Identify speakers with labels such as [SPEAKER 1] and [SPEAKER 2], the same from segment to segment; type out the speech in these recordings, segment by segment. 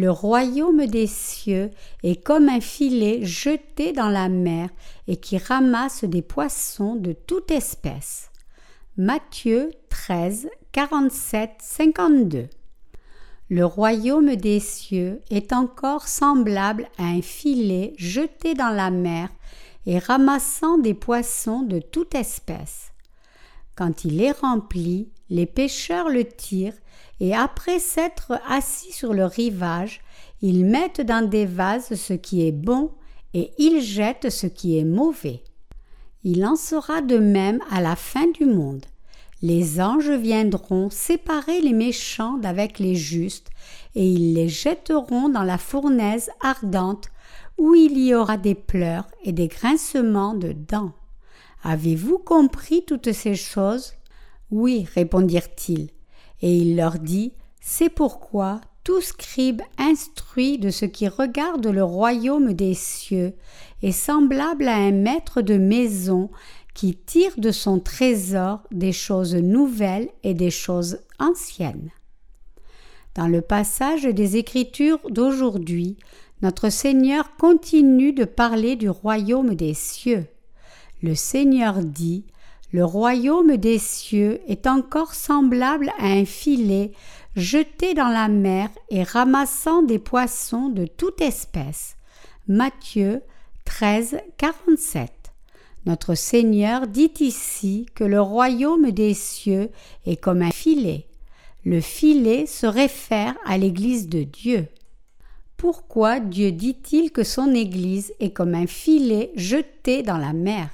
[SPEAKER 1] Le royaume des cieux est comme un filet jeté dans la mer et qui ramasse des poissons de toute espèce. Matthieu 13, 47, 52. Le royaume des cieux est encore semblable à un filet jeté dans la mer et ramassant des poissons de toute espèce. Quand il est rempli, les pêcheurs le tirent et après s'être assis sur le rivage, ils mettent dans des vases ce qui est bon et ils jettent ce qui est mauvais. Il en sera de même à la fin du monde. Les anges viendront séparer les méchants d'avec les justes, et ils les jetteront dans la fournaise ardente, où il y aura des pleurs et des grincements de dents. Avez-vous compris toutes ces choses? Oui, répondirent-ils. Et il leur dit C'est pourquoi tout scribe instruit de ce qui regarde le royaume des cieux est semblable à un maître de maison qui tire de son trésor des choses nouvelles et des choses anciennes. Dans le passage des Écritures d'aujourd'hui, notre Seigneur continue de parler du royaume des cieux. Le Seigneur dit Le royaume des cieux est encore semblable à un filet jeté dans la mer et ramassant des poissons de toute espèce. Matthieu 13, 47. Notre Seigneur dit ici que le royaume des cieux est comme un filet. Le filet se réfère à l'Église de Dieu. Pourquoi Dieu dit-il que son Église est comme un filet jeté dans la mer?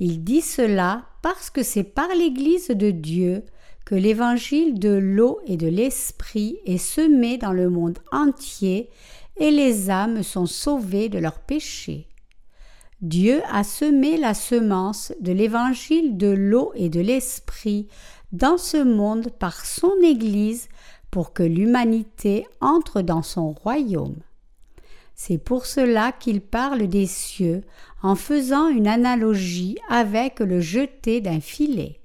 [SPEAKER 1] Il dit cela parce que c'est par l'Église de Dieu que l'évangile de l'eau et de l'esprit est semé dans le monde entier et les âmes sont sauvées de leurs péchés. Dieu a semé la semence de l'évangile de l'eau et de l'esprit dans ce monde par son Église pour que l'humanité entre dans son royaume. C'est pour cela qu'il parle des cieux en faisant une analogie avec le jeté d'un filet.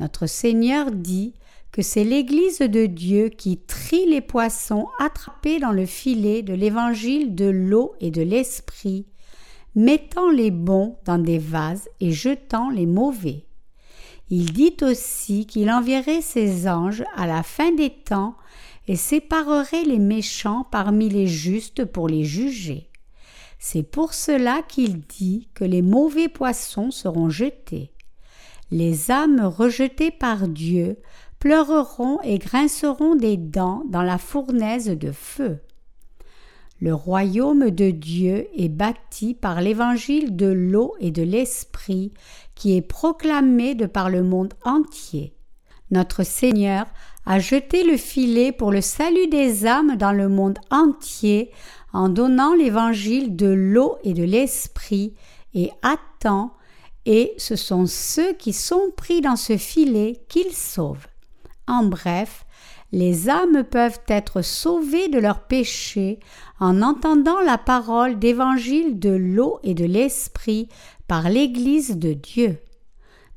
[SPEAKER 1] Notre Seigneur dit que c'est l'Église de Dieu qui trie les poissons attrapés dans le filet de l'évangile de l'eau et de l'esprit mettant les bons dans des vases et jetant les mauvais. Il dit aussi qu'il enverrait ses anges à la fin des temps et séparerait les méchants parmi les justes pour les juger. C'est pour cela qu'il dit que les mauvais poissons seront jetés. Les âmes rejetées par Dieu pleureront et grinceront des dents dans la fournaise de feu. Le royaume de Dieu est bâti par l'évangile de l'eau et de l'esprit qui est proclamé de par le monde entier. Notre Seigneur a jeté le filet pour le salut des âmes dans le monde entier en donnant l'évangile de l'eau et de l'esprit et attend et ce sont ceux qui sont pris dans ce filet qu'il sauve. En bref, les âmes peuvent être sauvées de leurs péchés en entendant la parole d'évangile de l'eau et de l'esprit par l'Église de Dieu.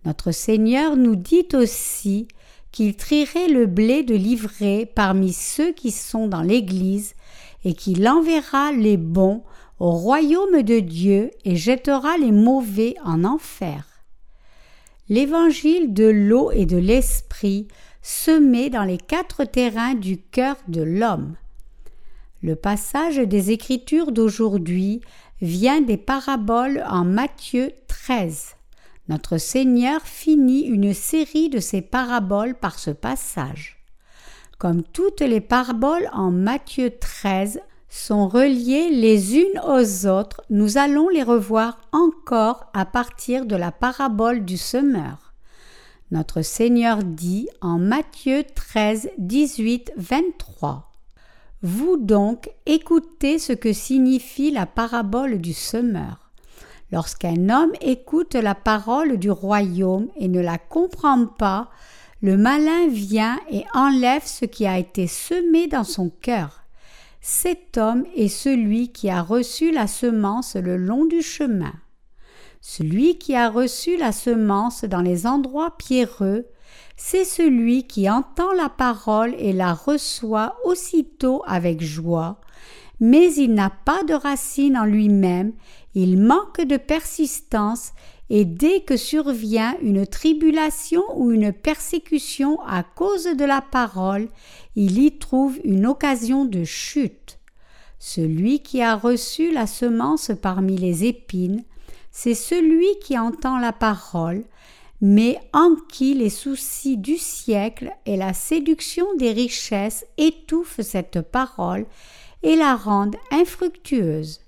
[SPEAKER 1] Notre Seigneur nous dit aussi qu'il trierait le blé de l'ivraie parmi ceux qui sont dans l'Église et qu'il enverra les bons au royaume de Dieu et jettera les mauvais en enfer. L'évangile de l'eau et de l'esprit semé dans les quatre terrains du cœur de l'homme. Le passage des Écritures d'aujourd'hui vient des paraboles en Matthieu 13. Notre Seigneur finit une série de ces paraboles par ce passage. Comme toutes les paraboles en Matthieu 13 sont reliées les unes aux autres, nous allons les revoir encore à partir de la parabole du semeur. Notre Seigneur dit en Matthieu 13, 18, 23 vous donc écoutez ce que signifie la parabole du semeur. Lorsqu'un homme écoute la parole du royaume et ne la comprend pas, le malin vient et enlève ce qui a été semé dans son cœur. Cet homme est celui qui a reçu la semence le long du chemin. Celui qui a reçu la semence dans les endroits pierreux, c'est celui qui entend la parole et la reçoit aussitôt avec joie, mais il n'a pas de racine en lui-même, il manque de persistance, et dès que survient une tribulation ou une persécution à cause de la parole, il y trouve une occasion de chute. Celui qui a reçu la semence parmi les épines, c'est celui qui entend la parole, mais en qui les soucis du siècle et la séduction des richesses étouffent cette parole et la rendent infructueuse.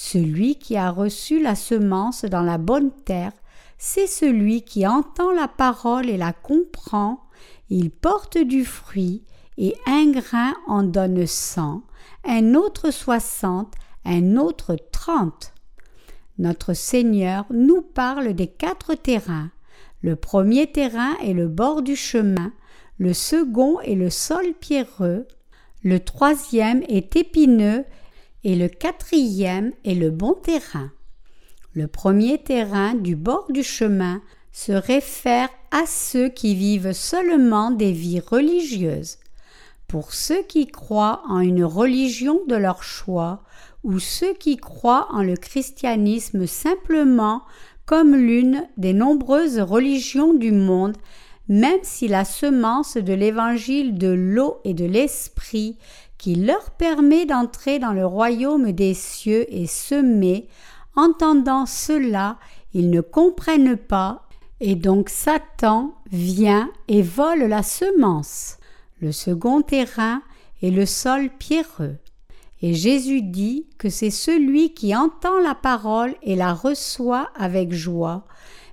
[SPEAKER 1] Celui qui a reçu la semence dans la bonne terre, c'est celui qui entend la parole et la comprend, il porte du fruit, et un grain en donne cent, un autre soixante, un autre trente. Notre Seigneur nous parle des quatre terrains. Le premier terrain est le bord du chemin, le second est le sol pierreux, le troisième est épineux et le quatrième est le bon terrain. Le premier terrain du bord du chemin se réfère à ceux qui vivent seulement des vies religieuses. Pour ceux qui croient en une religion de leur choix, ou ceux qui croient en le christianisme simplement comme l'une des nombreuses religions du monde, même si la semence de l'évangile de l'eau et de l'esprit qui leur permet d'entrer dans le royaume des cieux est semée, entendant cela, ils ne comprennent pas, et donc Satan vient et vole la semence. Le second terrain est le sol pierreux. Et Jésus dit que c'est celui qui entend la parole et la reçoit avec joie,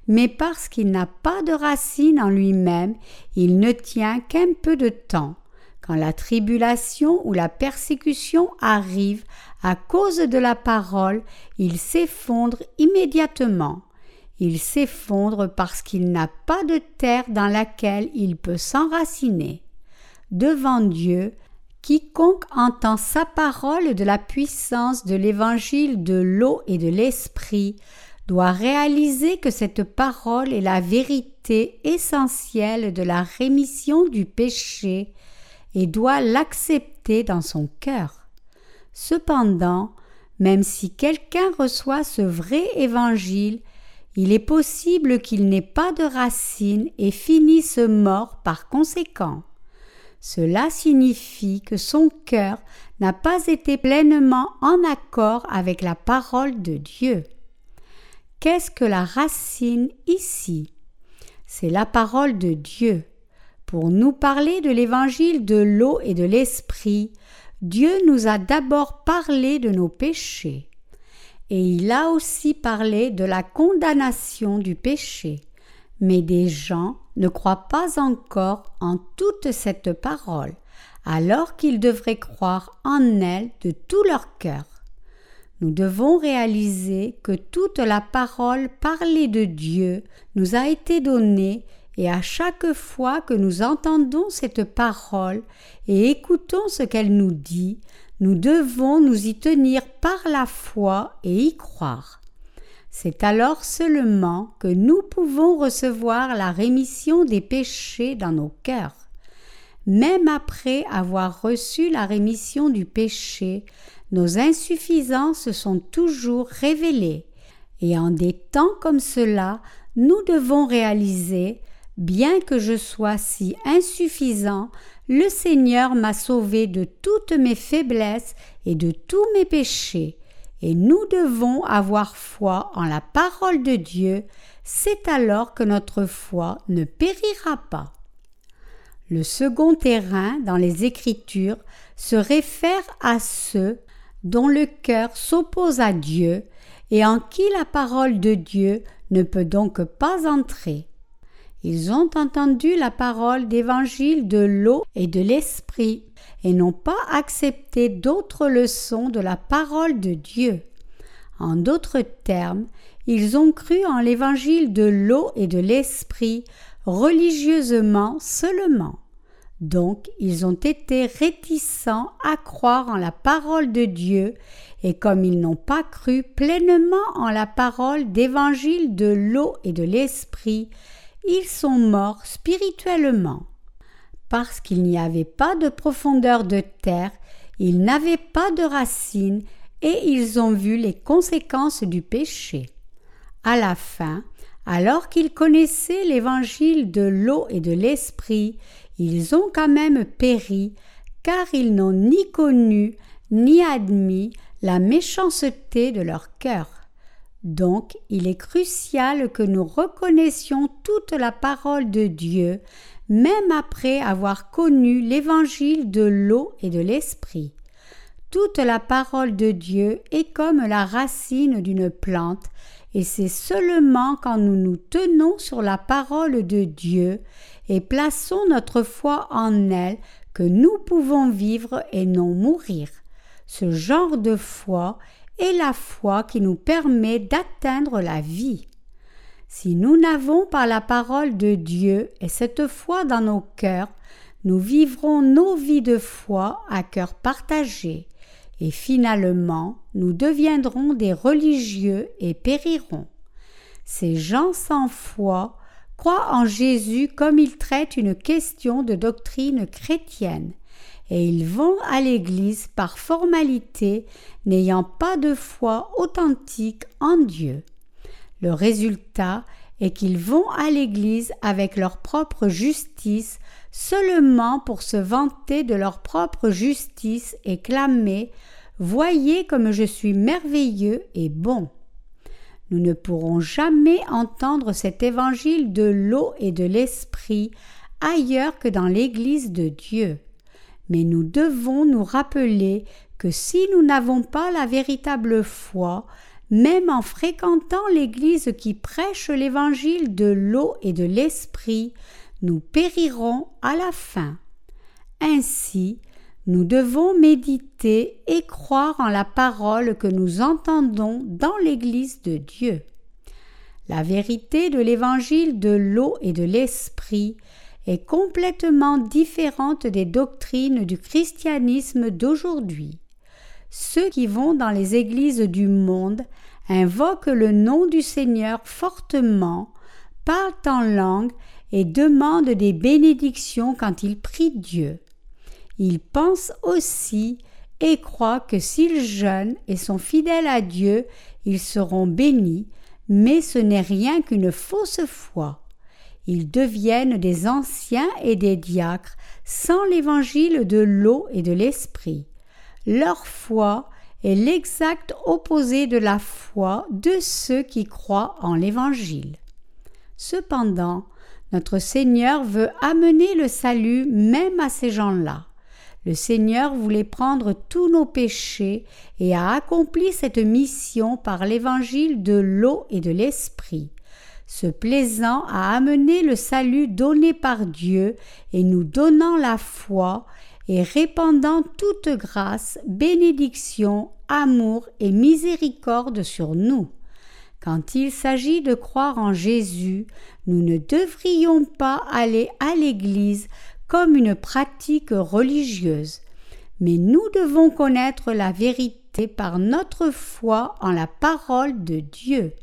[SPEAKER 1] mais parce qu'il n'a pas de racine en lui-même, il ne tient qu'un peu de temps. Quand la tribulation ou la persécution arrive à cause de la parole, il s'effondre immédiatement. Il s'effondre parce qu'il n'a pas de terre dans laquelle il peut s'enraciner. Devant Dieu, Quiconque entend sa parole de la puissance de l'évangile de l'eau et de l'esprit doit réaliser que cette parole est la vérité essentielle de la rémission du péché et doit l'accepter dans son cœur. Cependant, même si quelqu'un reçoit ce vrai évangile, il est possible qu'il n'ait pas de racines et finisse mort par conséquent. Cela signifie que son cœur n'a pas été pleinement en accord avec la parole de Dieu. Qu'est-ce que la racine ici? C'est la parole de Dieu. Pour nous parler de l'évangile de l'eau et de l'esprit, Dieu nous a d'abord parlé de nos péchés. Et il a aussi parlé de la condamnation du péché. Mais des gens ne croient pas encore en toute cette parole, alors qu'ils devraient croire en elle de tout leur cœur. Nous devons réaliser que toute la parole parlée de Dieu nous a été donnée et à chaque fois que nous entendons cette parole et écoutons ce qu'elle nous dit, nous devons nous y tenir par la foi et y croire. C'est alors seulement que nous pouvons recevoir la rémission des péchés dans nos cœurs. Même après avoir reçu la rémission du péché, nos insuffisances sont toujours révélées, et en des temps comme cela, nous devons réaliser Bien que je sois si insuffisant, le Seigneur m'a sauvé de toutes mes faiblesses et de tous mes péchés, et nous devons avoir foi en la parole de Dieu, c'est alors que notre foi ne périra pas. Le second terrain dans les Écritures se réfère à ceux dont le cœur s'oppose à Dieu et en qui la parole de Dieu ne peut donc pas entrer. Ils ont entendu la parole d'évangile de l'eau et de l'esprit, et n'ont pas accepté d'autres leçons de la parole de Dieu. En d'autres termes, ils ont cru en l'évangile de l'eau et de l'esprit religieusement seulement. Donc ils ont été réticents à croire en la parole de Dieu, et comme ils n'ont pas cru pleinement en la parole d'évangile de l'eau et de l'esprit, ils sont morts spirituellement. Parce qu'il n'y avait pas de profondeur de terre, ils n'avaient pas de racines et ils ont vu les conséquences du péché. À la fin, alors qu'ils connaissaient l'évangile de l'eau et de l'esprit, ils ont quand même péri, car ils n'ont ni connu ni admis la méchanceté de leur cœur. Donc il est crucial que nous reconnaissions toute la parole de Dieu, même après avoir connu l'évangile de l'eau et de l'esprit. Toute la parole de Dieu est comme la racine d'une plante, et c'est seulement quand nous nous tenons sur la parole de Dieu et plaçons notre foi en elle que nous pouvons vivre et non mourir. Ce genre de foi est la foi qui nous permet d'atteindre la vie. Si nous n'avons pas la parole de Dieu et cette foi dans nos cœurs, nous vivrons nos vies de foi à cœur partagé, et finalement nous deviendrons des religieux et périrons. Ces gens sans foi croient en Jésus comme ils traitent une question de doctrine chrétienne, et ils vont à l'Église par formalité, n'ayant pas de foi authentique en Dieu. Le résultat est qu'ils vont à l'Église avec leur propre justice seulement pour se vanter de leur propre justice et clamer Voyez comme je suis merveilleux et bon. Nous ne pourrons jamais entendre cet évangile de l'eau et de l'esprit ailleurs que dans l'Église de Dieu. Mais nous devons nous rappeler que si nous n'avons pas la véritable foi, même en fréquentant l'Église qui prêche l'Évangile de l'eau et de l'Esprit, nous périrons à la fin. Ainsi, nous devons méditer et croire en la parole que nous entendons dans l'Église de Dieu. La vérité de l'Évangile de l'eau et de l'Esprit est complètement différente des doctrines du christianisme d'aujourd'hui. Ceux qui vont dans les églises du monde invoquent le nom du Seigneur fortement, parlent en langue et demandent des bénédictions quand ils prient Dieu. Ils pensent aussi et croient que s'ils jeûnent et sont fidèles à Dieu, ils seront bénis, mais ce n'est rien qu'une fausse foi. Ils deviennent des anciens et des diacres sans l'évangile de l'eau et de l'esprit. Leur foi est l'exact opposé de la foi de ceux qui croient en l'évangile. Cependant, notre Seigneur veut amener le salut même à ces gens-là. Le Seigneur voulait prendre tous nos péchés et a accompli cette mission par l'évangile de l'eau et de l'esprit se plaisant à amener le salut donné par Dieu et nous donnant la foi et répandant toute grâce, bénédiction, amour et miséricorde sur nous. Quand il s'agit de croire en Jésus, nous ne devrions pas aller à l'Église comme une pratique religieuse, mais nous devons connaître la vérité par notre foi en la parole de Dieu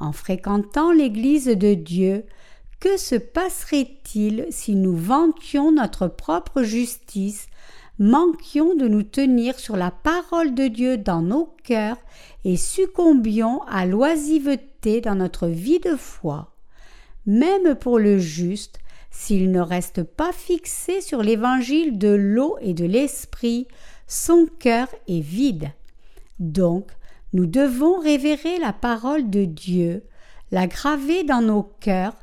[SPEAKER 1] en fréquentant l'Église de Dieu, que se passerait-il si nous vantions notre propre justice, manquions de nous tenir sur la parole de Dieu dans nos cœurs et succombions à l'oisiveté dans notre vie de foi? Même pour le juste, s'il ne reste pas fixé sur l'évangile de l'eau et de l'esprit, son cœur est vide. Donc, nous devons révérer la parole de Dieu, la graver dans nos cœurs,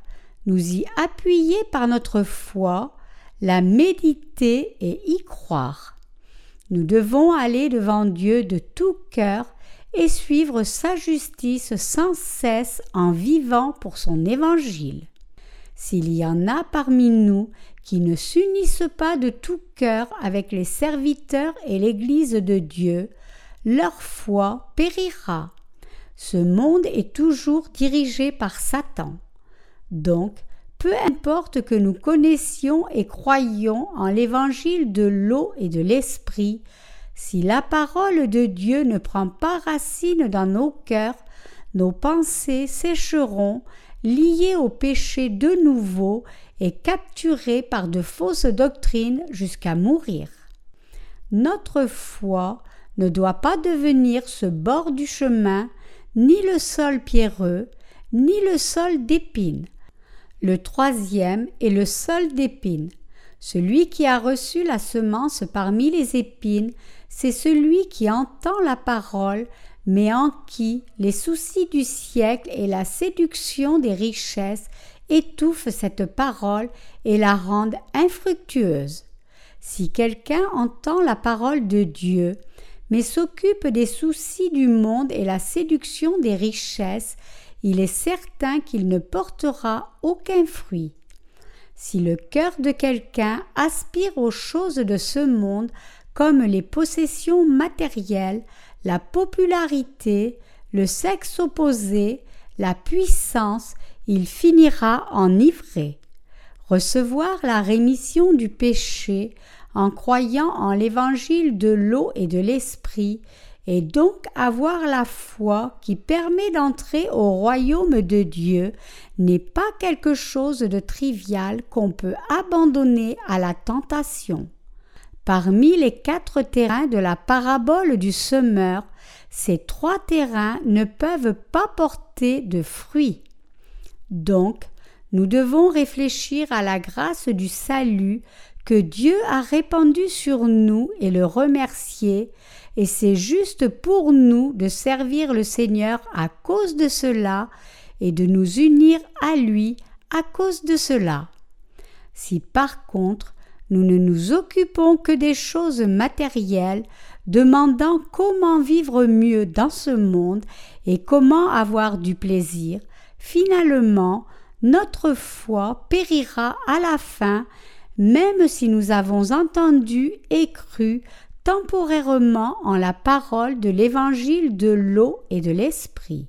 [SPEAKER 1] nous y appuyer par notre foi, la méditer et y croire. Nous devons aller devant Dieu de tout cœur et suivre sa justice sans cesse en vivant pour son évangile. S'il y en a parmi nous qui ne s'unissent pas de tout cœur avec les serviteurs et l'Église de Dieu, leur foi périra. Ce monde est toujours dirigé par Satan. Donc, peu importe que nous connaissions et croyions en l'évangile de l'eau et de l'esprit, si la parole de Dieu ne prend pas racine dans nos cœurs, nos pensées sécheront lié au péché de nouveau et capturé par de fausses doctrines jusqu'à mourir. Notre foi ne doit pas devenir ce bord du chemin, ni le sol pierreux, ni le sol d'épines. Le troisième est le sol d'épines. Celui qui a reçu la semence parmi les épines, c'est celui qui entend la parole, mais en qui les soucis du siècle et la séduction des richesses étouffent cette parole et la rendent infructueuse. Si quelqu'un entend la parole de Dieu, mais s'occupe des soucis du monde et la séduction des richesses, il est certain qu'il ne portera aucun fruit. Si le cœur de quelqu'un aspire aux choses de ce monde comme les possessions matérielles, la popularité, le sexe opposé, la puissance, il finira enivré. Recevoir la rémission du péché en croyant en l'évangile de l'eau et de l'esprit, et donc avoir la foi qui permet d'entrer au royaume de Dieu n'est pas quelque chose de trivial qu'on peut abandonner à la tentation. Parmi les quatre terrains de la parabole du semeur, ces trois terrains ne peuvent pas porter de fruits. Donc, nous devons réfléchir à la grâce du salut Dieu a répandu sur nous et le remercier, et c'est juste pour nous de servir le Seigneur à cause de cela et de nous unir à lui à cause de cela. Si par contre nous ne nous occupons que des choses matérielles, demandant comment vivre mieux dans ce monde et comment avoir du plaisir, finalement notre foi périra à la fin même si nous avons entendu et cru temporairement en la parole de l'évangile de l'eau et de l'esprit.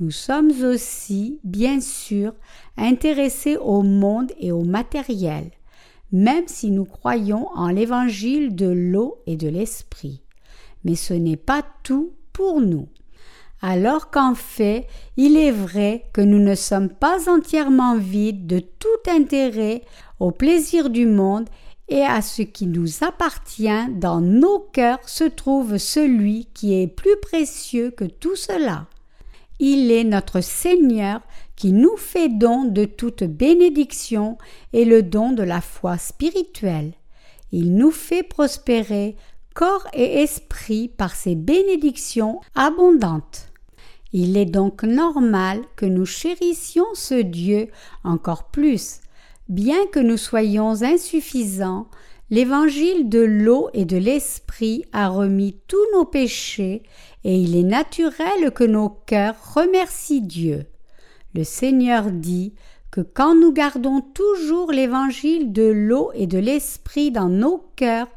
[SPEAKER 1] Nous sommes aussi, bien sûr, intéressés au monde et au matériel, même si nous croyons en l'évangile de l'eau et de l'esprit. Mais ce n'est pas tout pour nous alors qu'en fait il est vrai que nous ne sommes pas entièrement vides de tout intérêt au plaisir du monde et à ce qui nous appartient dans nos cœurs se trouve celui qui est plus précieux que tout cela. Il est notre Seigneur qui nous fait don de toute bénédiction et le don de la foi spirituelle. Il nous fait prospérer corps et esprit par ses bénédictions abondantes. Il est donc normal que nous chérissions ce Dieu encore plus. Bien que nous soyons insuffisants, l'évangile de l'eau et de l'esprit a remis tous nos péchés et il est naturel que nos cœurs remercient Dieu. Le Seigneur dit que quand nous gardons toujours l'évangile de l'eau et de l'esprit dans nos cœurs,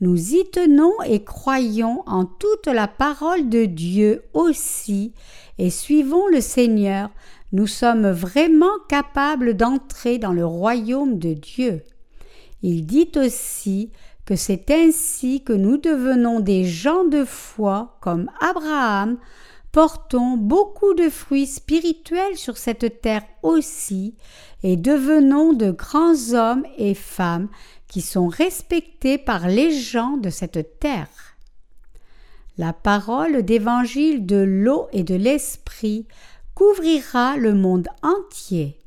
[SPEAKER 1] nous y tenons et croyons en toute la parole de Dieu aussi, et suivons le Seigneur, nous sommes vraiment capables d'entrer dans le royaume de Dieu. Il dit aussi que c'est ainsi que nous devenons des gens de foi comme Abraham, portons beaucoup de fruits spirituels sur cette terre aussi, et devenons de grands hommes et femmes qui sont respectés par les gens de cette terre. La parole d'évangile de l'eau et de l'esprit couvrira le monde entier.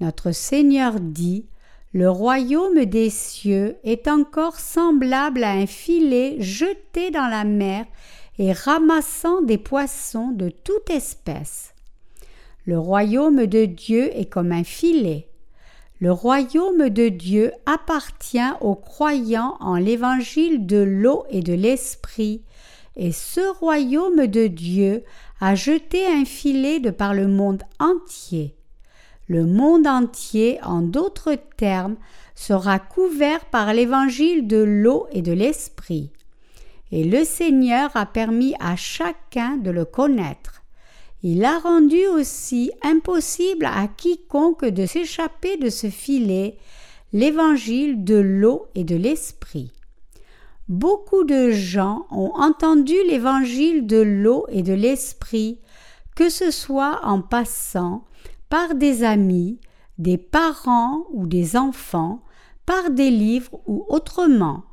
[SPEAKER 1] Notre Seigneur dit Le royaume des cieux est encore semblable à un filet jeté dans la mer et ramassant des poissons de toute espèce. Le royaume de Dieu est comme un filet. Le royaume de Dieu appartient aux croyants en l'évangile de l'eau et de l'esprit, et ce royaume de Dieu a jeté un filet de par le monde entier. Le monde entier, en d'autres termes, sera couvert par l'évangile de l'eau et de l'esprit. Et le Seigneur a permis à chacun de le connaître. Il a rendu aussi impossible à quiconque de s'échapper de ce filet l'évangile de l'eau et de l'esprit. Beaucoup de gens ont entendu l'évangile de l'eau et de l'esprit, que ce soit en passant, par des amis, des parents ou des enfants, par des livres ou autrement.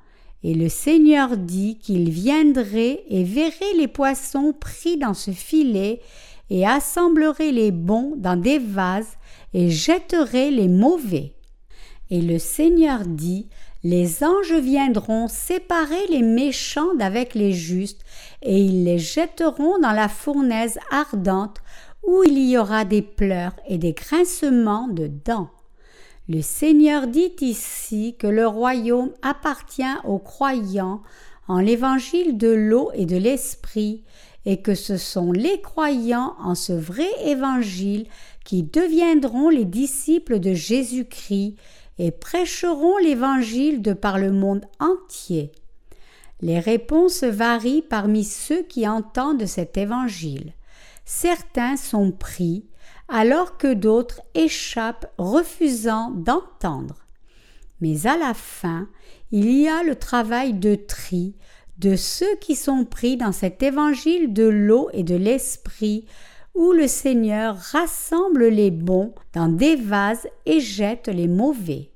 [SPEAKER 1] Et le Seigneur dit qu'il viendrait et verrait les poissons pris dans ce filet, et assemblerait les bons dans des vases, et jetterait les mauvais. Et le Seigneur dit Les anges viendront séparer les méchants d'avec les justes, et ils les jetteront dans la fournaise ardente, où il y aura des pleurs et des grincements de dents. Le Seigneur dit ici que le royaume appartient aux croyants en l'évangile de l'eau et de l'esprit, et que ce sont les croyants en ce vrai évangile qui deviendront les disciples de Jésus-Christ et prêcheront l'évangile de par le monde entier. Les réponses varient parmi ceux qui entendent cet évangile. Certains sont pris, alors que d'autres échappent refusant d'entendre. Mais à la fin, il y a le travail de tri de ceux qui sont pris dans cet évangile de l'eau et de l'esprit, où le Seigneur rassemble les bons dans des vases et jette les mauvais.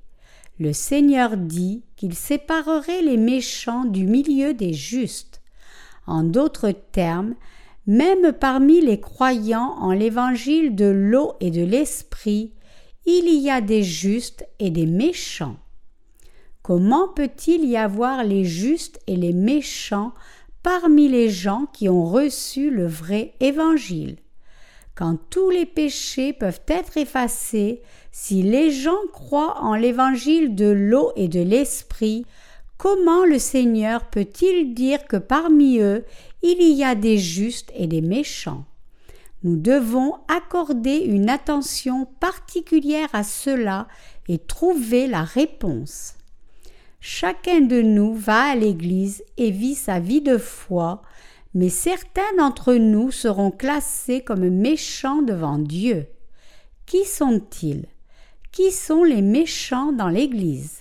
[SPEAKER 1] Le Seigneur dit qu'il séparerait les méchants du milieu des justes. En d'autres termes, même parmi les croyants en l'évangile de l'eau et de l'esprit, il y a des justes et des méchants. Comment peut-il y avoir les justes et les méchants parmi les gens qui ont reçu le vrai évangile? Quand tous les péchés peuvent être effacés, si les gens croient en l'évangile de l'eau et de l'esprit, comment le Seigneur peut-il dire que parmi eux il y a des justes et des méchants? Nous devons accorder une attention particulière à cela et trouver la réponse. Chacun de nous va à l'Église et vit sa vie de foi, mais certains d'entre nous seront classés comme méchants devant Dieu. Qui sont-ils? Qui sont les méchants dans l'Église?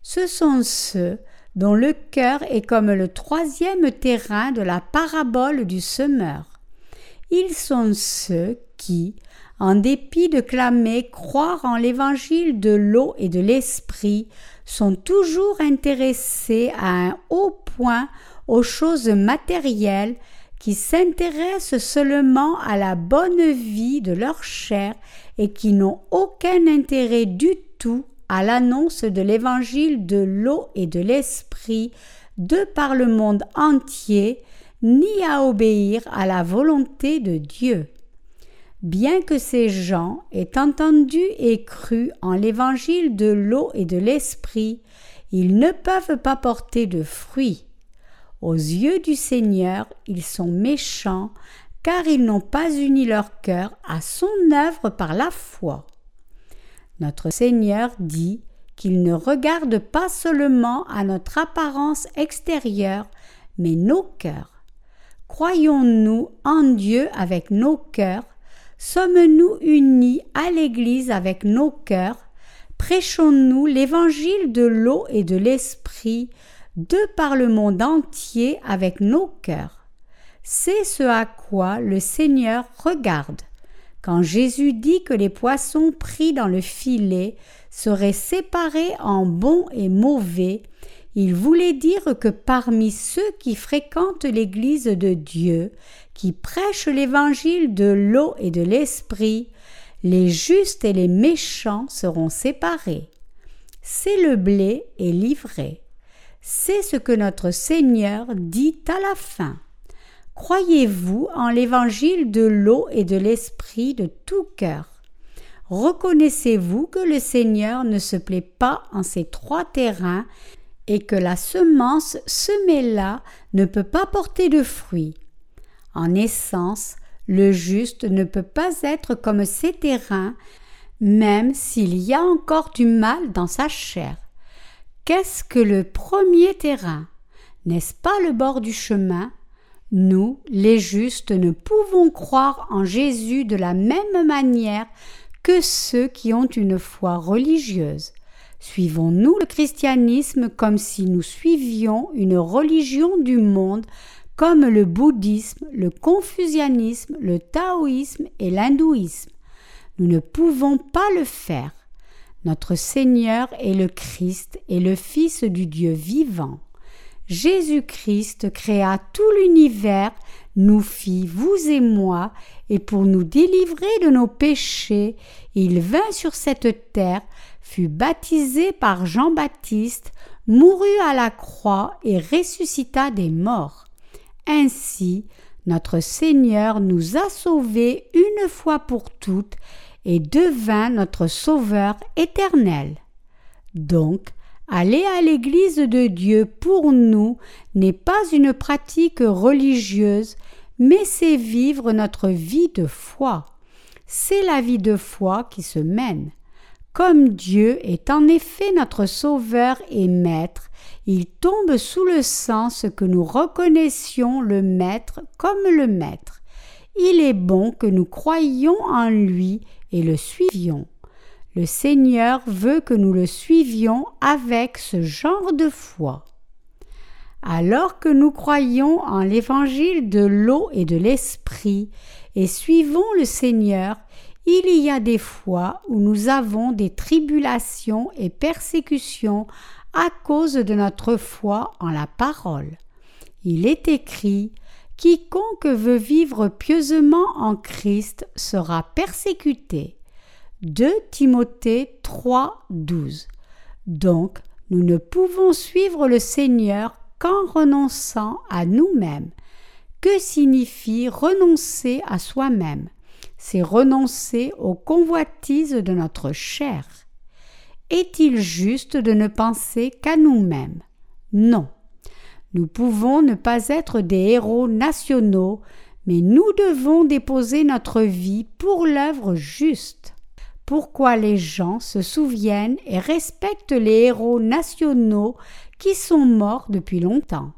[SPEAKER 1] Ce sont ceux dont le cœur est comme le troisième terrain de la parabole du semeur. Ils sont ceux qui, en dépit de clamer croire en l'évangile de l'eau et de l'esprit, sont toujours intéressés à un haut point aux choses matérielles, qui s'intéressent seulement à la bonne vie de leur chair et qui n'ont aucun intérêt du tout à l'annonce de l'évangile de l'eau et de l'esprit de par le monde entier, ni à obéir à la volonté de Dieu. Bien que ces gens aient entendu et cru en l'évangile de l'eau et de l'esprit, ils ne peuvent pas porter de fruits. Aux yeux du Seigneur, ils sont méchants, car ils n'ont pas uni leur cœur à son œuvre par la foi. Notre Seigneur dit qu'il ne regarde pas seulement à notre apparence extérieure, mais nos cœurs. Croyons-nous en Dieu avec nos cœurs Sommes-nous unis à l'Église avec nos cœurs? Prêchons-nous l'évangile de l'eau et de l'esprit de par le monde entier avec nos cœurs? C'est ce à quoi le Seigneur regarde. Quand Jésus dit que les poissons pris dans le filet seraient séparés en bons et mauvais, il voulait dire que parmi ceux qui fréquentent l'Église de Dieu, qui prêchent l'évangile de l'eau et de l'esprit, les justes et les méchants seront séparés. C'est le blé et livré. C'est ce que notre Seigneur dit à la fin. Croyez-vous en l'évangile de l'eau et de l'esprit de tout cœur? Reconnaissez-vous que le Seigneur ne se plaît pas en ces trois terrains et que la semence semée là ne peut pas porter de fruits En essence, le juste ne peut pas être comme ces terrains, même s'il y a encore du mal dans sa chair. Qu'est-ce que le premier terrain? N'est-ce pas le bord du chemin? Nous, les justes, ne pouvons croire en Jésus de la même manière que ceux qui ont une foi religieuse. Suivons-nous le christianisme comme si nous suivions une religion du monde comme le bouddhisme, le confucianisme, le taoïsme et l'hindouisme? Nous ne pouvons pas le faire. Notre Seigneur est le Christ et le Fils du Dieu vivant. Jésus-Christ créa tout l'univers, nous fit, vous et moi, et pour nous délivrer de nos péchés, il vint sur cette terre, fut baptisé par Jean-Baptiste, mourut à la croix et ressuscita des morts. Ainsi, notre Seigneur nous a sauvés une fois pour toutes et devint notre Sauveur éternel. Donc, aller à l'Église de Dieu pour nous n'est pas une pratique religieuse, mais c'est vivre notre vie de foi. C'est la vie de foi qui se mène. Comme Dieu est en effet notre Sauveur et Maître, il tombe sous le sens que nous reconnaissions le Maître comme le Maître. Il est bon que nous croyions en lui et le suivions. Le Seigneur veut que nous le suivions avec ce genre de foi. Alors que nous croyons en l'évangile de l'eau et de l'esprit et suivons le Seigneur, il y a des fois où nous avons des tribulations et persécutions à cause de notre foi en la parole. Il est écrit Quiconque veut vivre pieusement en Christ sera persécuté. 2 Timothée 3, 12. Donc, nous ne pouvons suivre le Seigneur qu'en renonçant à nous-mêmes. Que signifie renoncer à soi-même? C'est renoncer aux convoitises de notre chair. Est-il juste de ne penser qu'à nous-mêmes? Non. Nous pouvons ne pas être des héros nationaux, mais nous devons déposer notre vie pour l'œuvre juste. Pourquoi les gens se souviennent et respectent les héros nationaux qui sont morts depuis longtemps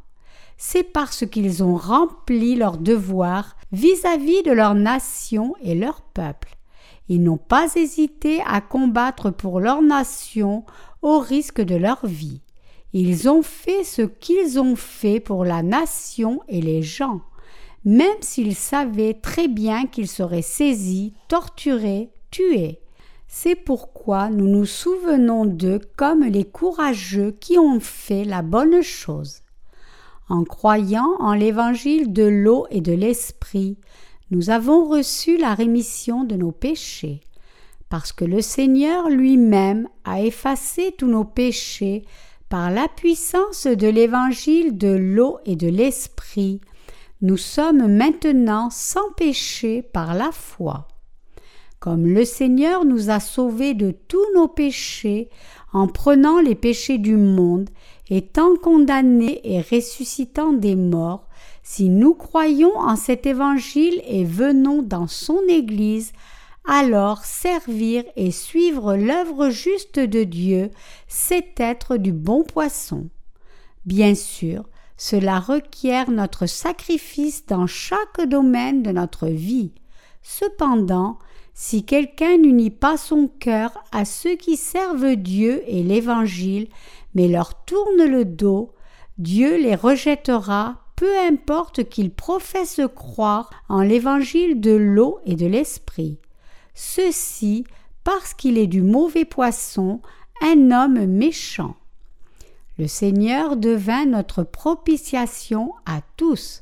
[SPEAKER 1] c'est parce qu'ils ont rempli leur devoir vis-à-vis de leur nation et leur peuple. Ils n'ont pas hésité à combattre pour leur nation au risque de leur vie. Ils ont fait ce qu'ils ont fait pour la nation et les gens, même s'ils savaient très bien qu'ils seraient saisis, torturés, tués. C'est pourquoi nous nous souvenons d'eux comme les courageux qui ont fait la bonne chose. En croyant en l'évangile de l'eau et de l'esprit, nous avons reçu la rémission de nos péchés, parce que le Seigneur lui-même a effacé tous nos péchés par la puissance de l'évangile de l'eau et de l'esprit. Nous sommes maintenant sans péché par la foi. Comme le Seigneur nous a sauvés de tous nos péchés en prenant les péchés du monde étant condamné et ressuscitant des morts, si nous croyons en cet évangile et venons dans son Église, alors servir et suivre l'œuvre juste de Dieu, c'est être du bon poisson. Bien sûr, cela requiert notre sacrifice dans chaque domaine de notre vie. Cependant, si quelqu'un n'unit pas son cœur à ceux qui servent Dieu et l'Évangile, mais leur tourne le dos, Dieu les rejettera, peu importe qu'ils professent croire en l'évangile de l'eau et de l'esprit. Ceci parce qu'il est du mauvais poisson, un homme méchant. Le Seigneur devint notre propitiation à tous.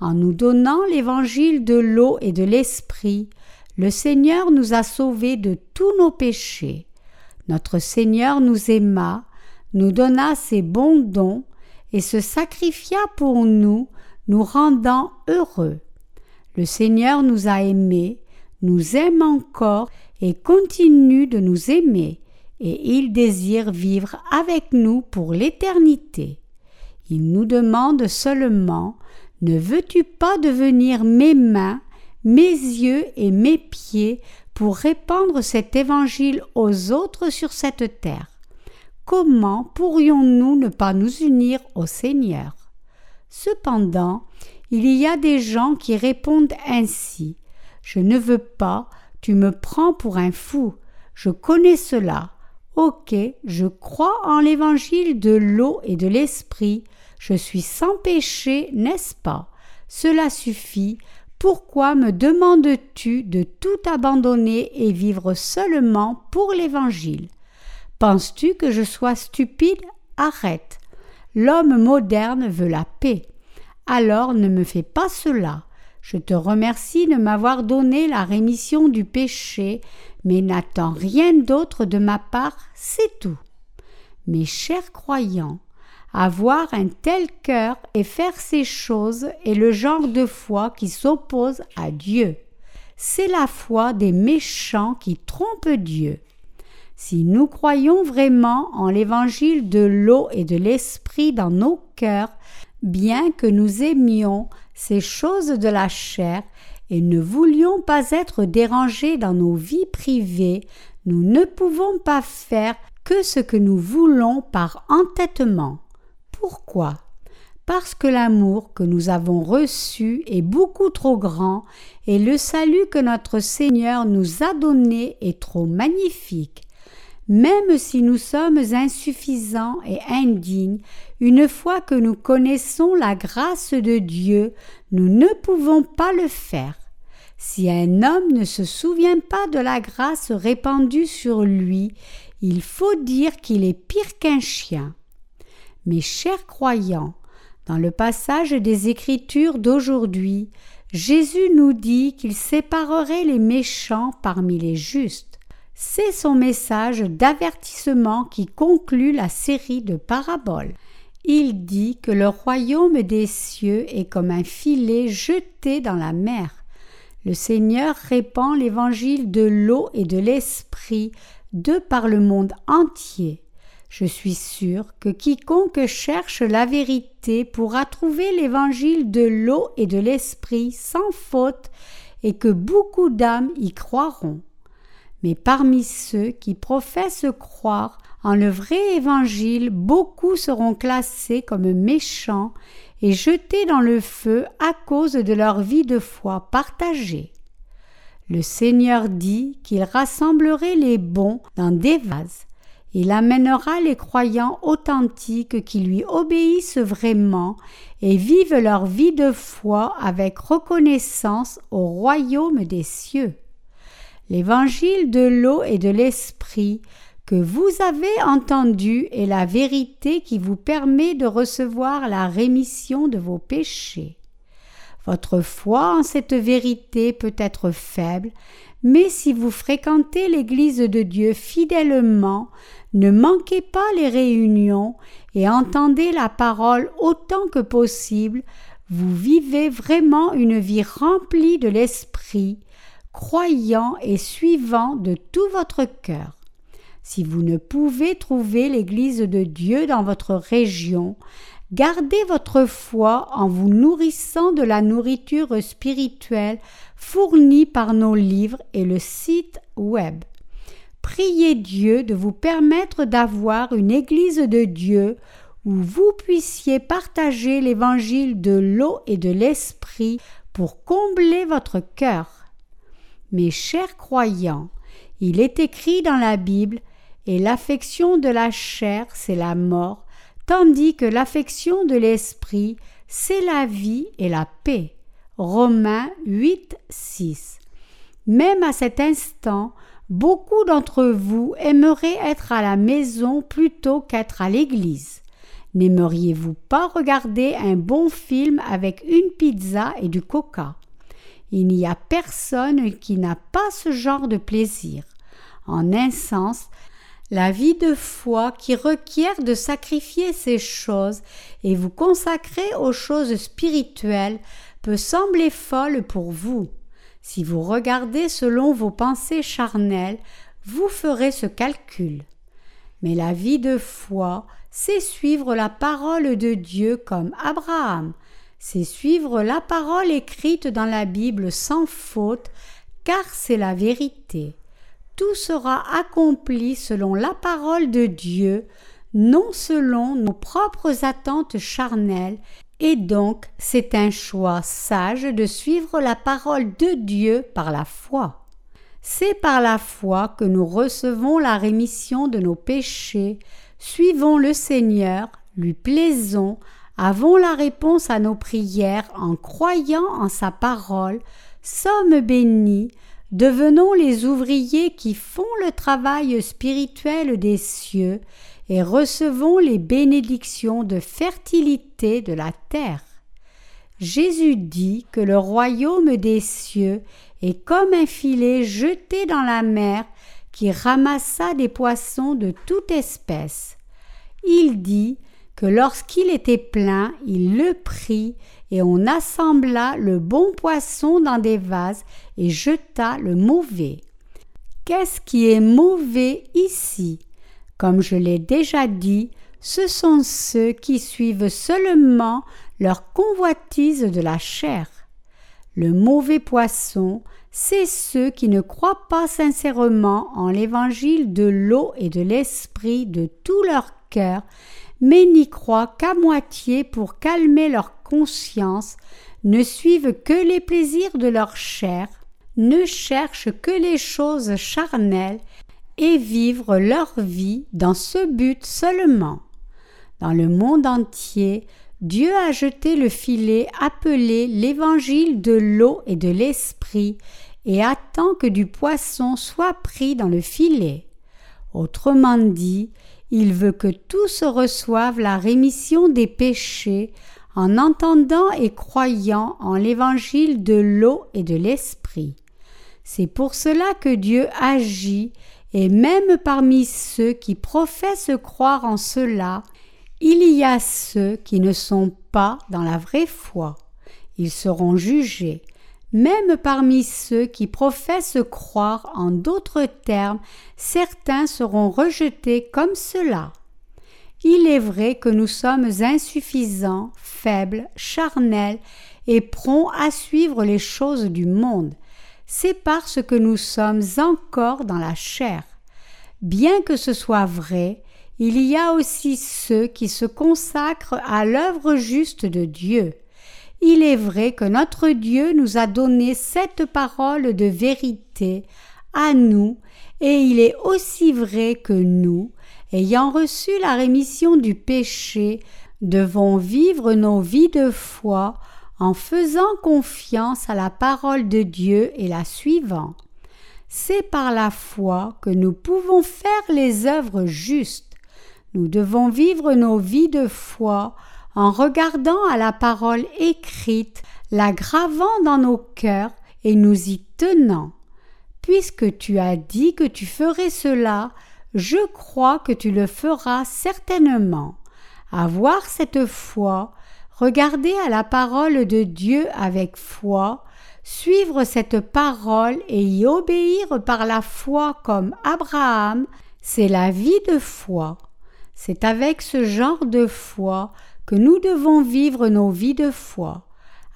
[SPEAKER 1] En nous donnant l'évangile de l'eau et de l'esprit, le Seigneur nous a sauvés de tous nos péchés. Notre Seigneur nous aima, nous donna ses bons dons et se sacrifia pour nous, nous rendant heureux. Le Seigneur nous a aimés, nous aime encore et continue de nous aimer, et il désire vivre avec nous pour l'éternité. Il nous demande seulement Ne veux-tu pas devenir mes mains, mes yeux et mes pieds pour répandre cet évangile aux autres sur cette terre. Comment pourrions-nous ne pas nous unir au Seigneur? Cependant, il y a des gens qui répondent ainsi. Je ne veux pas, tu me prends pour un fou, je connais cela. Ok, je crois en l'évangile de l'eau et de l'esprit, Je suis sans péché, n'est-ce pas? Cela suffit. Pourquoi me demandes-tu de tout abandonner et vivre seulement pour l'Évangile? Penses-tu que je sois stupide? Arrête. L'homme moderne veut la paix. Alors ne me fais pas cela. Je te remercie de m'avoir donné la rémission du péché, mais n'attends rien d'autre de ma part, c'est tout. Mes chers croyants, avoir un tel cœur et faire ces choses est le genre de foi qui s'oppose à Dieu. C'est la foi des méchants qui trompent Dieu. Si nous croyons vraiment en l'évangile de l'eau et de l'esprit dans nos cœurs, bien que nous aimions ces choses de la chair et ne voulions pas être dérangés dans nos vies privées, nous ne pouvons pas faire que ce que nous voulons par entêtement. Pourquoi? Parce que l'amour que nous avons reçu est beaucoup trop grand et le salut que notre Seigneur nous a donné est trop magnifique. Même si nous sommes insuffisants et indignes, une fois que nous connaissons la grâce de Dieu, nous ne pouvons pas le faire. Si un homme ne se souvient pas de la grâce répandue sur lui, il faut dire qu'il est pire qu'un chien. Mes chers croyants, dans le passage des Écritures d'aujourd'hui, Jésus nous dit qu'il séparerait les méchants parmi les justes. C'est son message d'avertissement qui conclut la série de paraboles. Il dit que le royaume des cieux est comme un filet jeté dans la mer. Le Seigneur répand l'évangile de l'eau et de l'esprit de par le monde entier. Je suis sûr que quiconque cherche la vérité pourra trouver l'évangile de l'eau et de l'esprit sans faute et que beaucoup d'âmes y croiront. Mais parmi ceux qui professent croire en le vrai évangile, beaucoup seront classés comme méchants et jetés dans le feu à cause de leur vie de foi partagée. Le Seigneur dit qu'il rassemblerait les bons dans des vases il amènera les croyants authentiques qui lui obéissent vraiment et vivent leur vie de foi avec reconnaissance au royaume des cieux. L'évangile de l'eau et de l'esprit que vous avez entendu est la vérité qui vous permet de recevoir la rémission de vos péchés. Votre foi en cette vérité peut être faible, mais si vous fréquentez l'Église de Dieu fidèlement, ne manquez pas les réunions et entendez la parole autant que possible, vous vivez vraiment une vie remplie de l'Esprit, croyant et suivant de tout votre cœur. Si vous ne pouvez trouver l'Église de Dieu dans votre région, gardez votre foi en vous nourrissant de la nourriture spirituelle fournie par nos livres et le site web. Priez Dieu de vous permettre d'avoir une Église de Dieu où vous puissiez partager l'évangile de l'eau et de l'esprit pour combler votre cœur. Mes chers croyants, il est écrit dans la Bible et l'affection de la chair, c'est la mort, tandis que l'affection de l'esprit, c'est la vie et la paix. Romains 8, 6. Même à cet instant, Beaucoup d'entre vous aimeraient être à la maison plutôt qu'être à l'église. N'aimeriez-vous pas regarder un bon film avec une pizza et du coca? Il n'y a personne qui n'a pas ce genre de plaisir. En un sens, la vie de foi qui requiert de sacrifier ces choses et vous consacrer aux choses spirituelles peut sembler folle pour vous. Si vous regardez selon vos pensées charnelles, vous ferez ce calcul. Mais la vie de foi, c'est suivre la parole de Dieu comme Abraham, c'est suivre la parole écrite dans la Bible sans faute, car c'est la vérité. Tout sera accompli selon la parole de Dieu, non selon nos propres attentes charnelles. Et donc, c'est un choix sage de suivre la parole de Dieu par la foi. C'est par la foi que nous recevons la rémission de nos péchés, suivons le Seigneur, lui plaisons, avons la réponse à nos prières en croyant en sa parole, sommes bénis, devenons les ouvriers qui font le travail spirituel des cieux et recevons les bénédictions de fertilité de la terre. Jésus dit que le royaume des cieux est comme un filet jeté dans la mer qui ramassa des poissons de toute espèce. Il dit que lorsqu'il était plein, il le prit et on assembla le bon poisson dans des vases et jeta le mauvais. Qu'est-ce qui est mauvais ici? Comme je l'ai déjà dit, ce sont ceux qui suivent seulement leur convoitise de la chair. Le mauvais poisson, c'est ceux qui ne croient pas sincèrement en l'évangile de l'eau et de l'esprit de tout leur cœur, mais n'y croient qu'à moitié pour calmer leur conscience, ne suivent que les plaisirs de leur chair, ne cherchent que les choses charnelles et vivent leur vie dans ce but seulement. Dans le monde entier, Dieu a jeté le filet appelé l'évangile de l'eau et de l'esprit et attend que du poisson soit pris dans le filet. Autrement dit, il veut que tous reçoivent la rémission des péchés en entendant et croyant en l'évangile de l'eau et de l'esprit. C'est pour cela que Dieu agit, et même parmi ceux qui professent croire en cela, il y a ceux qui ne sont pas dans la vraie foi. Ils seront jugés. Même parmi ceux qui professent croire en d'autres termes, certains seront rejetés comme cela. Il est vrai que nous sommes insuffisants, faibles, charnels et prompts à suivre les choses du monde. C'est parce que nous sommes encore dans la chair. Bien que ce soit vrai, il y a aussi ceux qui se consacrent à l'œuvre juste de Dieu. Il est vrai que notre Dieu nous a donné cette parole de vérité à nous, et il est aussi vrai que nous, ayant reçu la rémission du péché, devons vivre nos vies de foi en faisant confiance à la parole de Dieu et la suivant. C'est par la foi que nous pouvons faire les œuvres justes. Nous devons vivre nos vies de foi en regardant à la parole écrite, la gravant dans nos cœurs et nous y tenant. Puisque tu as dit que tu ferais cela, je crois que tu le feras certainement. Avoir cette foi, regarder à la parole de Dieu avec foi, suivre cette parole et y obéir par la foi comme Abraham, c'est la vie de foi. C'est avec ce genre de foi que nous devons vivre nos vies de foi.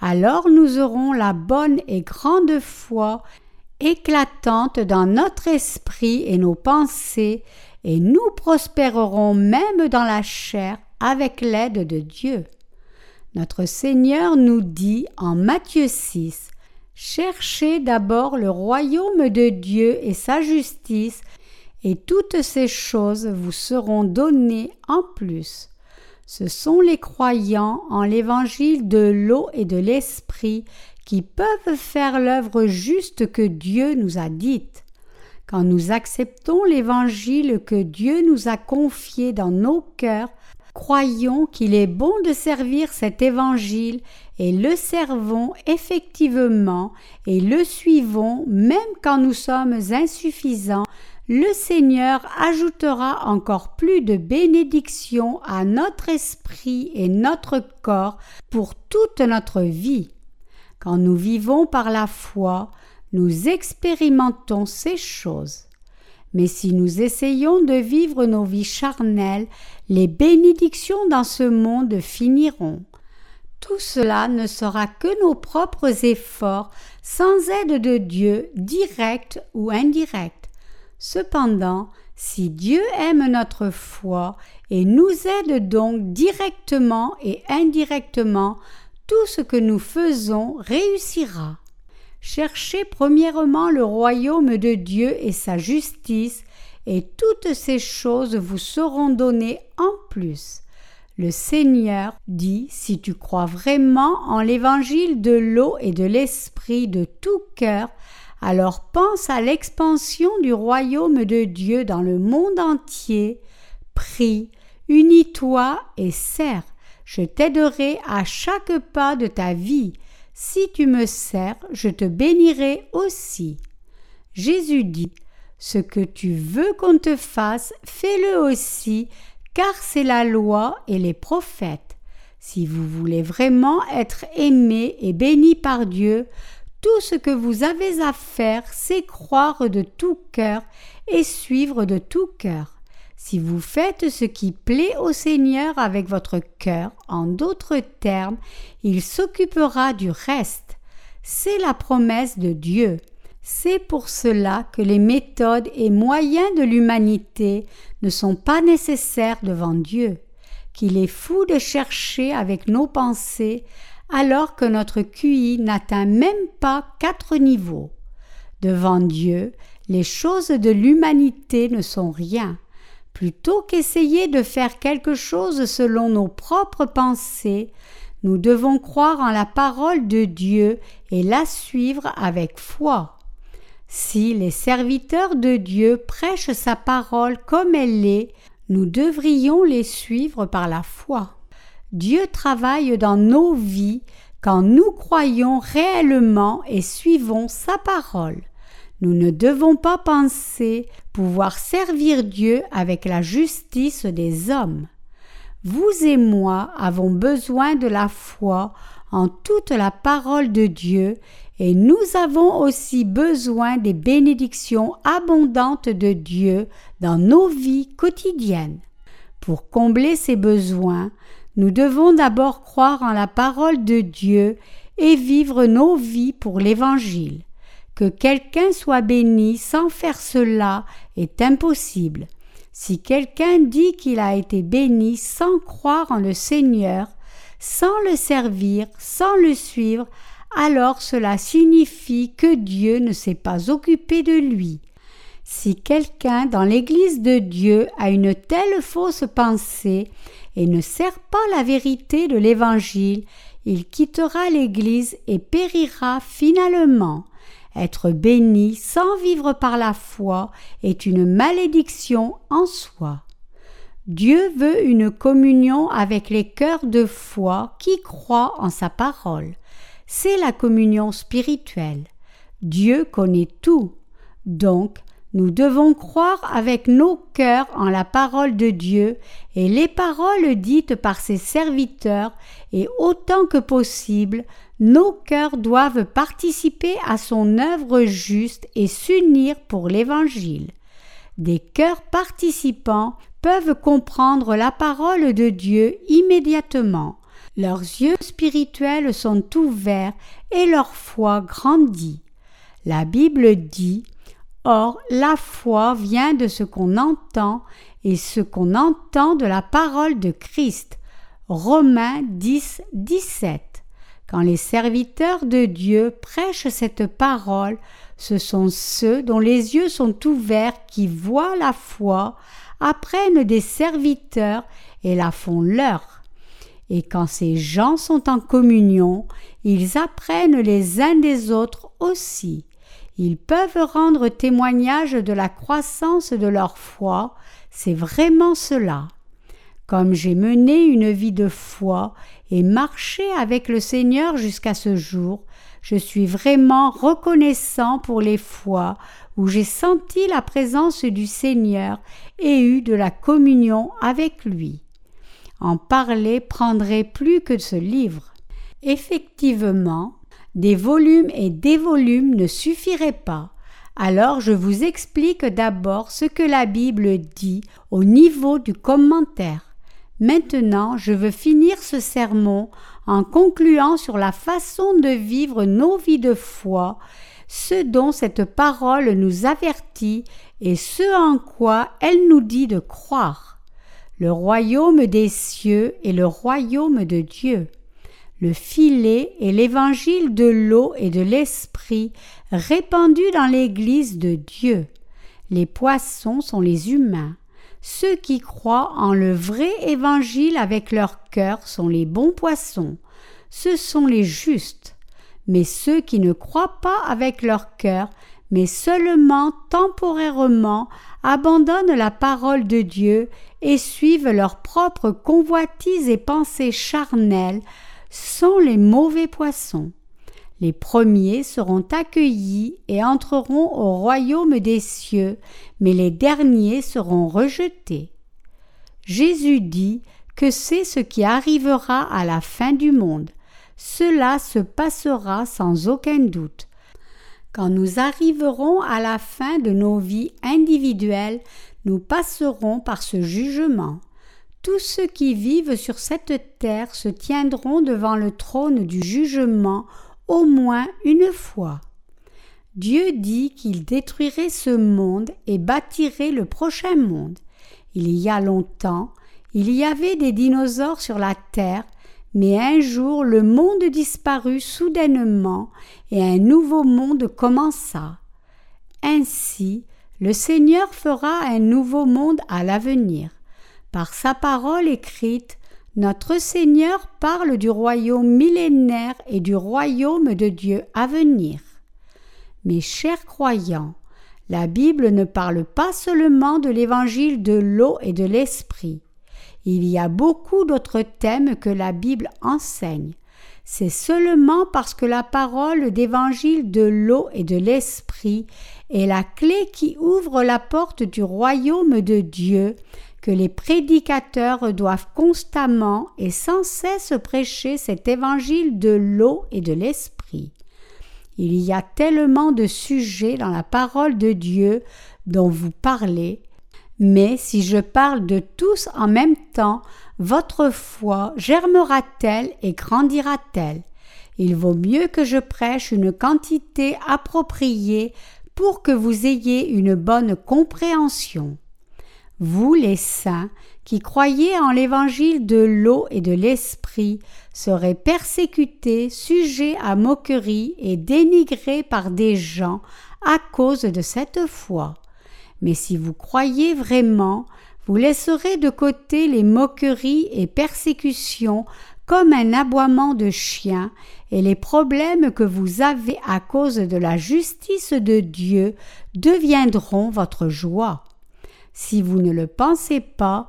[SPEAKER 1] Alors nous aurons la bonne et grande foi éclatante dans notre esprit et nos pensées, et nous prospérerons même dans la chair avec l'aide de Dieu. Notre Seigneur nous dit en Matthieu 6 Cherchez d'abord le royaume de Dieu et sa justice, et toutes ces choses vous seront données en plus. Ce sont les croyants en l'évangile de l'eau et de l'esprit qui peuvent faire l'œuvre juste que Dieu nous a dite. Quand nous acceptons l'évangile que Dieu nous a confié dans nos cœurs, croyons qu'il est bon de servir cet évangile et le servons effectivement et le suivons même quand nous sommes insuffisants le Seigneur ajoutera encore plus de bénédictions à notre esprit et notre corps pour toute notre vie. Quand nous vivons par la foi, nous expérimentons ces choses. Mais si nous essayons de vivre nos vies charnelles, les bénédictions dans ce monde finiront. Tout cela ne sera que nos propres efforts sans aide de Dieu, direct ou indirect. Cependant, si Dieu aime notre foi et nous aide donc directement et indirectement, tout ce que nous faisons réussira. Cherchez premièrement le royaume de Dieu et sa justice, et toutes ces choses vous seront données en plus. le Seigneur dit Si tu crois vraiment en l'évangile de l'eau et de l'esprit de tout cœur, alors pense à l'expansion du royaume de Dieu dans le monde entier, prie, unis-toi et sers. Je t'aiderai à chaque pas de ta vie. Si tu me sers, je te bénirai aussi. Jésus dit Ce que tu veux qu'on te fasse, fais-le aussi, car c'est la loi et les prophètes. Si vous voulez vraiment être aimé et béni par Dieu, tout ce que vous avez à faire, c'est croire de tout cœur et suivre de tout cœur. Si vous faites ce qui plaît au Seigneur avec votre cœur, en d'autres termes, il s'occupera du reste. C'est la promesse de Dieu. C'est pour cela que les méthodes et moyens de l'humanité ne sont pas nécessaires devant Dieu, qu'il est fou de chercher avec nos pensées alors que notre QI n'atteint même pas quatre niveaux. Devant Dieu, les choses de l'humanité ne sont rien. Plutôt qu'essayer de faire quelque chose selon nos propres pensées, nous devons croire en la parole de Dieu et la suivre avec foi. Si les serviteurs de Dieu prêchent sa parole comme elle est, nous devrions les suivre par la foi. Dieu travaille dans nos vies quand nous croyons réellement et suivons sa parole. Nous ne devons pas penser pouvoir servir Dieu avec la justice des hommes. Vous et moi avons besoin de la foi en toute la parole de Dieu et nous avons aussi besoin des bénédictions abondantes de Dieu dans nos vies quotidiennes. Pour combler ces besoins, nous devons d'abord croire en la parole de Dieu et vivre nos vies pour l'Évangile. Que quelqu'un soit béni sans faire cela est impossible. Si quelqu'un dit qu'il a été béni sans croire en le Seigneur, sans le servir, sans le suivre, alors cela signifie que Dieu ne s'est pas occupé de lui. Si quelqu'un dans l'Église de Dieu a une telle fausse pensée et ne sert pas la vérité de l'Évangile, il quittera l'Église et périra finalement. Être béni sans vivre par la foi est une malédiction en soi. Dieu veut une communion avec les cœurs de foi qui croient en sa parole. C'est la communion spirituelle. Dieu connaît tout. Donc, nous devons croire avec nos cœurs en la parole de Dieu et les paroles dites par ses serviteurs, et autant que possible, nos cœurs doivent participer à son œuvre juste et s'unir pour l'Évangile. Des cœurs participants peuvent comprendre la parole de Dieu immédiatement. Leurs yeux spirituels sont ouverts et leur foi grandit. La Bible dit Or, la foi vient de ce qu'on entend et ce qu'on entend de la parole de Christ. Romains 10, 17. Quand les serviteurs de Dieu prêchent cette parole, ce sont ceux dont les yeux sont ouverts qui voient la foi, apprennent des serviteurs et la font leur. Et quand ces gens sont en communion, ils apprennent les uns des autres aussi. Ils peuvent rendre témoignage de la croissance de leur foi, c'est vraiment cela. Comme j'ai mené une vie de foi et marché avec le Seigneur jusqu'à ce jour, je suis vraiment reconnaissant pour les fois où j'ai senti la présence du Seigneur et eu de la communion avec lui. En parler prendrait plus que ce livre. Effectivement, des volumes et des volumes ne suffiraient pas. Alors je vous explique d'abord ce que la Bible dit au niveau du commentaire. Maintenant je veux finir ce sermon en concluant sur la façon de vivre nos vies de foi, ce dont cette parole nous avertit et ce en quoi elle nous dit de croire. Le royaume des cieux est le royaume de Dieu le filet est l'évangile de l'eau et de l'esprit répandu dans l'Église de Dieu. Les poissons sont les humains. Ceux qui croient en le vrai évangile avec leur cœur sont les bons poissons, ce sont les justes. Mais ceux qui ne croient pas avec leur cœur, mais seulement temporairement abandonnent la parole de Dieu et suivent leurs propres convoitises et pensées charnelles, sont les mauvais poissons. Les premiers seront accueillis et entreront au royaume des cieux, mais les derniers seront rejetés. Jésus dit que c'est ce qui arrivera à la fin du monde. Cela se passera sans aucun doute. Quand nous arriverons à la fin de nos vies individuelles, nous passerons par ce jugement. Tous ceux qui vivent sur cette terre se tiendront devant le trône du jugement au moins une fois. Dieu dit qu'il détruirait ce monde et bâtirait le prochain monde. Il y a longtemps, il y avait des dinosaures sur la terre, mais un jour le monde disparut soudainement et un nouveau monde commença. Ainsi, le Seigneur fera un nouveau monde à l'avenir. Par sa parole écrite, notre Seigneur parle du royaume millénaire et du royaume de Dieu à venir. Mes chers croyants, la Bible ne parle pas seulement de l'évangile de l'eau et de l'esprit. Il y a beaucoup d'autres thèmes que la Bible enseigne. C'est seulement parce que la parole d'évangile de l'eau et de l'esprit est la clé qui ouvre la porte du royaume de Dieu que les prédicateurs doivent constamment et sans cesse prêcher cet évangile de l'eau et de l'esprit. Il y a tellement de sujets dans la parole de Dieu dont vous parlez, mais si je parle de tous en même temps, votre foi germera-t-elle et grandira-t-elle? Il vaut mieux que je prêche une quantité appropriée pour que vous ayez une bonne compréhension vous les saints, qui croyez en l'évangile de l'eau et de l'esprit, serez persécutés, sujets à moquerie et dénigrés par des gens à cause de cette foi. Mais si vous croyez vraiment, vous laisserez de côté les moqueries et persécutions comme un aboiement de chien, et les problèmes que vous avez à cause de la justice de Dieu deviendront votre joie. Si vous ne le pensez pas,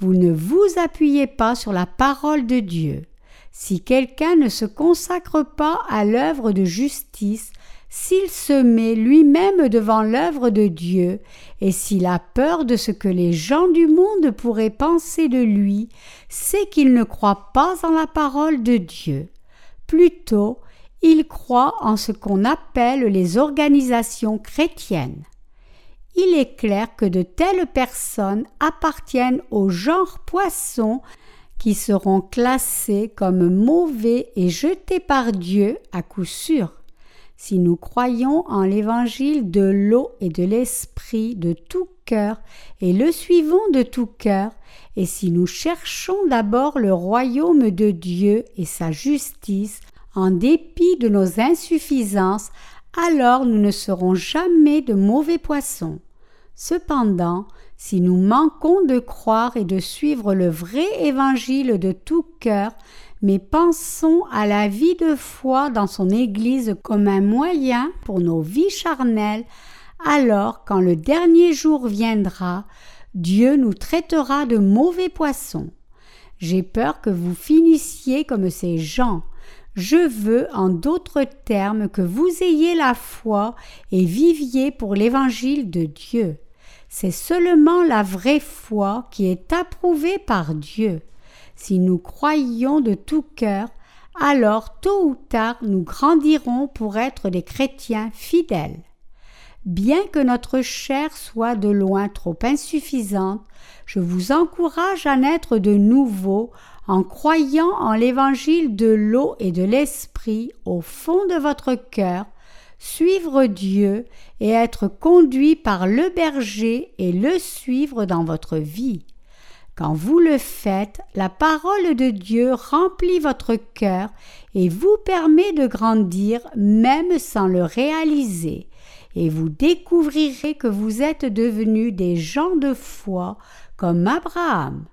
[SPEAKER 1] vous ne vous appuyez pas sur la parole de Dieu. Si quelqu'un ne se consacre pas à l'œuvre de justice, s'il se met lui-même devant l'œuvre de Dieu, et s'il a peur de ce que les gens du monde pourraient penser de lui, c'est qu'il ne croit pas en la parole de Dieu. Plutôt, il croit en ce qu'on appelle les organisations chrétiennes il est clair que de telles personnes appartiennent au genre poisson qui seront classés comme mauvais et jetés par Dieu à coup sûr. Si nous croyons en l'évangile de l'eau et de l'esprit de tout cœur et le suivons de tout cœur, et si nous cherchons d'abord le royaume de Dieu et sa justice, en dépit de nos insuffisances, alors nous ne serons jamais de mauvais poissons. Cependant, si nous manquons de croire et de suivre le vrai évangile de tout cœur, mais pensons à la vie de foi dans son Église comme un moyen pour nos vies charnelles, alors quand le dernier jour viendra, Dieu nous traitera de mauvais poissons. J'ai peur que vous finissiez comme ces gens, je veux, en d'autres termes, que vous ayez la foi et viviez pour l'évangile de Dieu. C'est seulement la vraie foi qui est approuvée par Dieu. Si nous croyons de tout cœur, alors tôt ou tard nous grandirons pour être des chrétiens fidèles. Bien que notre chair soit de loin trop insuffisante, je vous encourage à naître de nouveau en croyant en l'évangile de l'eau et de l'esprit au fond de votre cœur, suivre Dieu et être conduit par le berger et le suivre dans votre vie. Quand vous le faites, la parole de Dieu remplit votre cœur et vous permet de grandir même sans le réaliser, et vous découvrirez que vous êtes devenus des gens de foi comme Abraham.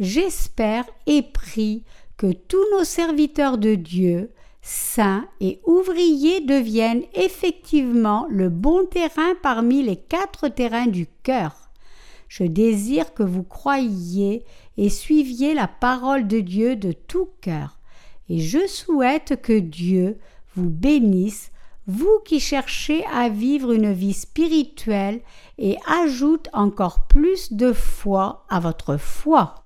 [SPEAKER 1] J'espère et prie que tous nos serviteurs de Dieu, saints et ouvriers deviennent effectivement le bon terrain parmi les quatre terrains du cœur. Je désire que vous croyiez et suiviez la parole de Dieu de tout cœur, et je souhaite que Dieu vous bénisse, vous qui cherchez à vivre une vie spirituelle et ajoute encore plus de foi à votre foi.